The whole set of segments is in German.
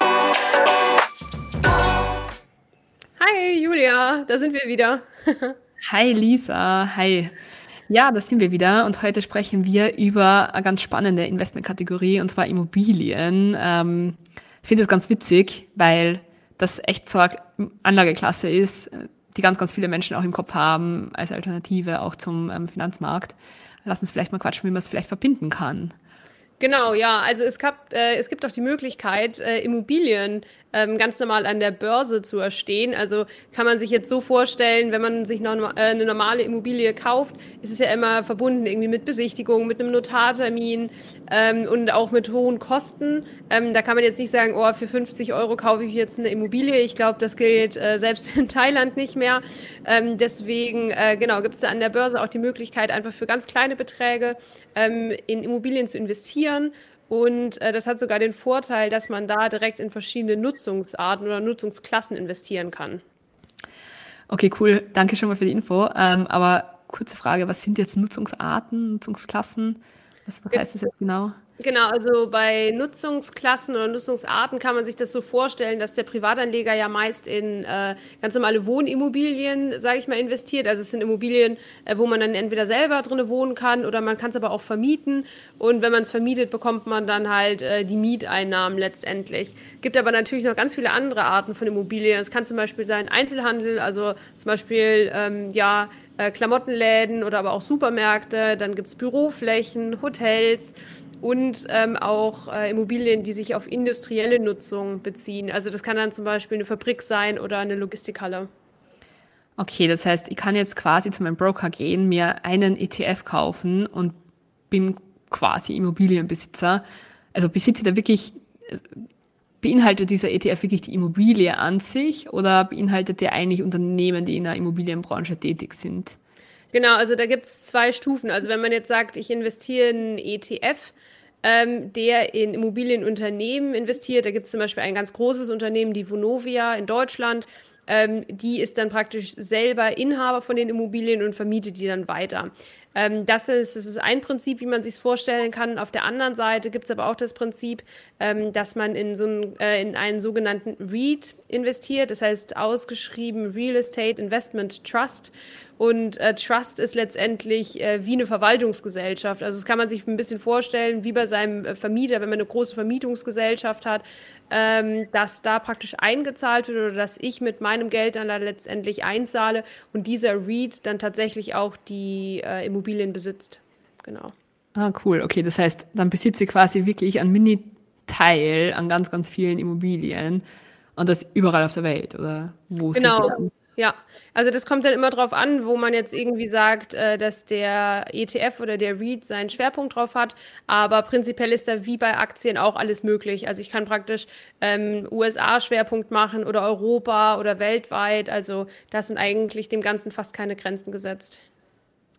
Hi Julia, da sind wir wieder. Hi Lisa, hi. Ja, da sind wir wieder und heute sprechen wir über eine ganz spannende Investmentkategorie und zwar Immobilien. Ähm, ich finde es ganz witzig, weil das echt so eine Anlageklasse ist, die ganz, ganz viele Menschen auch im Kopf haben als Alternative auch zum ähm, Finanzmarkt. Lass uns vielleicht mal quatschen, wie man es vielleicht verbinden kann. Genau, ja. Also es, gab, äh, es gibt auch die Möglichkeit, äh, Immobilien ähm, ganz normal an der Börse zu erstehen. Also kann man sich jetzt so vorstellen, wenn man sich noch äh, eine normale Immobilie kauft, ist es ja immer verbunden irgendwie mit Besichtigung, mit einem Notartermin ähm, und auch mit hohen Kosten. Ähm, da kann man jetzt nicht sagen, oh, für 50 Euro kaufe ich jetzt eine Immobilie. Ich glaube, das gilt äh, selbst in Thailand nicht mehr. Ähm, deswegen, äh, genau, gibt es da an der Börse auch die Möglichkeit, einfach für ganz kleine Beträge ähm, in Immobilien zu investieren. Und äh, das hat sogar den Vorteil, dass man da direkt in verschiedene Nutzungsarten oder Nutzungsklassen investieren kann. Okay, cool. Danke schon mal für die Info. Ähm, aber kurze Frage, was sind jetzt Nutzungsarten, Nutzungsklassen? Was heißt das jetzt genau? Genau, also bei Nutzungsklassen oder Nutzungsarten kann man sich das so vorstellen, dass der Privatanleger ja meist in äh, ganz normale Wohnimmobilien, sage ich mal, investiert. Also es sind Immobilien, äh, wo man dann entweder selber drin wohnen kann oder man kann es aber auch vermieten. Und wenn man es vermietet, bekommt man dann halt äh, die Mieteinnahmen letztendlich. Gibt aber natürlich noch ganz viele andere Arten von Immobilien. Es kann zum Beispiel sein Einzelhandel, also zum Beispiel ähm, ja äh, Klamottenläden oder aber auch Supermärkte. Dann gibt es Büroflächen, Hotels und ähm, auch äh, Immobilien, die sich auf industrielle Nutzung beziehen. Also das kann dann zum Beispiel eine Fabrik sein oder eine Logistikhalle. Okay, das heißt, ich kann jetzt quasi zu meinem Broker gehen, mir einen ETF kaufen und bin quasi Immobilienbesitzer. Also besitze da wirklich, beinhaltet dieser ETF wirklich die Immobilie an sich oder beinhaltet der eigentlich Unternehmen, die in der Immobilienbranche tätig sind? Genau, also da gibt es zwei Stufen. Also wenn man jetzt sagt, ich investiere in ETF, ähm, der in Immobilienunternehmen investiert. Da gibt es zum Beispiel ein ganz großes Unternehmen, die Vonovia in Deutschland. Ähm, die ist dann praktisch selber Inhaber von den Immobilien und vermietet die dann weiter. Ähm, das, ist, das ist ein Prinzip, wie man sich vorstellen kann. Auf der anderen Seite gibt es aber auch das Prinzip, ähm, dass man in, so ein, äh, in einen sogenannten REIT investiert, das heißt ausgeschrieben Real Estate Investment Trust. Und äh, Trust ist letztendlich äh, wie eine Verwaltungsgesellschaft. Also das kann man sich ein bisschen vorstellen, wie bei seinem äh, Vermieter, wenn man eine große Vermietungsgesellschaft hat, ähm, dass da praktisch eingezahlt wird oder dass ich mit meinem Geld dann da letztendlich einzahle und dieser REIT dann tatsächlich auch die äh, Immobilien besitzt. Genau. Ah, cool. Okay, das heißt, dann besitze ich quasi wirklich einen Mini-Teil an ganz, ganz vielen Immobilien und das überall auf der Welt, oder wo genau. Ja, also das kommt dann immer drauf an, wo man jetzt irgendwie sagt, äh, dass der ETF oder der REIT seinen Schwerpunkt drauf hat. Aber prinzipiell ist da wie bei Aktien auch alles möglich. Also ich kann praktisch ähm, USA-Schwerpunkt machen oder Europa oder weltweit. Also da sind eigentlich dem Ganzen fast keine Grenzen gesetzt.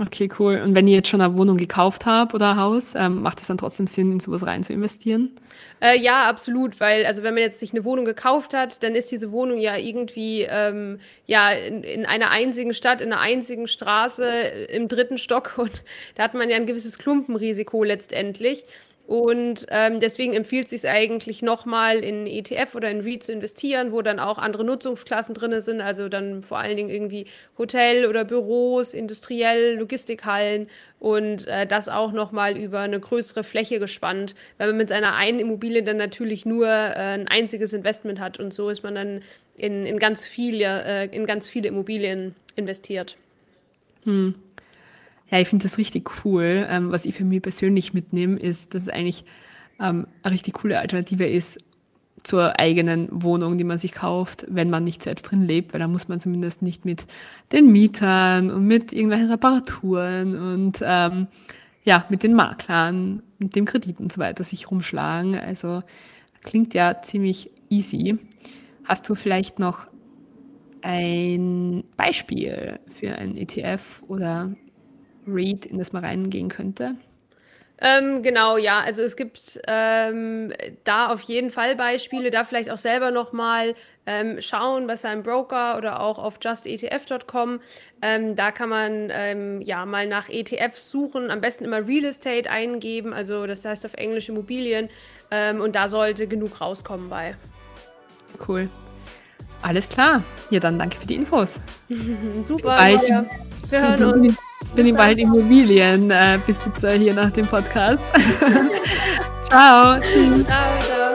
Okay, cool. Und wenn ihr jetzt schon eine Wohnung gekauft habt oder ein Haus, ähm, macht es dann trotzdem Sinn, in sowas rein zu investieren? Äh, ja, absolut, weil also wenn man jetzt sich eine Wohnung gekauft hat, dann ist diese Wohnung ja irgendwie ähm, ja in, in einer einzigen Stadt, in einer einzigen Straße äh, im dritten Stock und da hat man ja ein gewisses Klumpenrisiko letztendlich. Und ähm, deswegen empfiehlt es sich eigentlich nochmal in ETF oder in REIT zu investieren, wo dann auch andere Nutzungsklassen drin sind, also dann vor allen Dingen irgendwie Hotel oder Büros, industriell, Logistikhallen und äh, das auch nochmal über eine größere Fläche gespannt, weil man mit seiner einen Immobilie dann natürlich nur äh, ein einziges Investment hat und so ist man dann in, in, ganz, viele, äh, in ganz viele Immobilien investiert. Hm. Ja, ich finde das richtig cool. Ähm, was ich für mich persönlich mitnehme, ist, dass es eigentlich ähm, eine richtig coole Alternative ist zur eigenen Wohnung, die man sich kauft, wenn man nicht selbst drin lebt, weil da muss man zumindest nicht mit den Mietern und mit irgendwelchen Reparaturen und ähm, ja, mit den Maklern und dem Kredit und so weiter sich rumschlagen. Also klingt ja ziemlich easy. Hast du vielleicht noch ein Beispiel für ein ETF oder Read, in das man reingehen könnte? Ähm, genau, ja. Also es gibt ähm, da auf jeden Fall Beispiele, da vielleicht auch selber nochmal ähm, schauen bei seinem Broker oder auch auf justetf.com. Ähm, da kann man ähm, ja mal nach ETFs suchen, am besten immer Real Estate eingeben, also das heißt auf Englisch Immobilien. Ähm, und da sollte genug rauskommen bei. Cool. Alles klar. Ja, dann danke für die Infos. Super. Ja. Wir hören uns bin ich bald Immobilienbesitzer äh, hier nach dem Podcast. ciao. Tschüss. Ciao, ciao.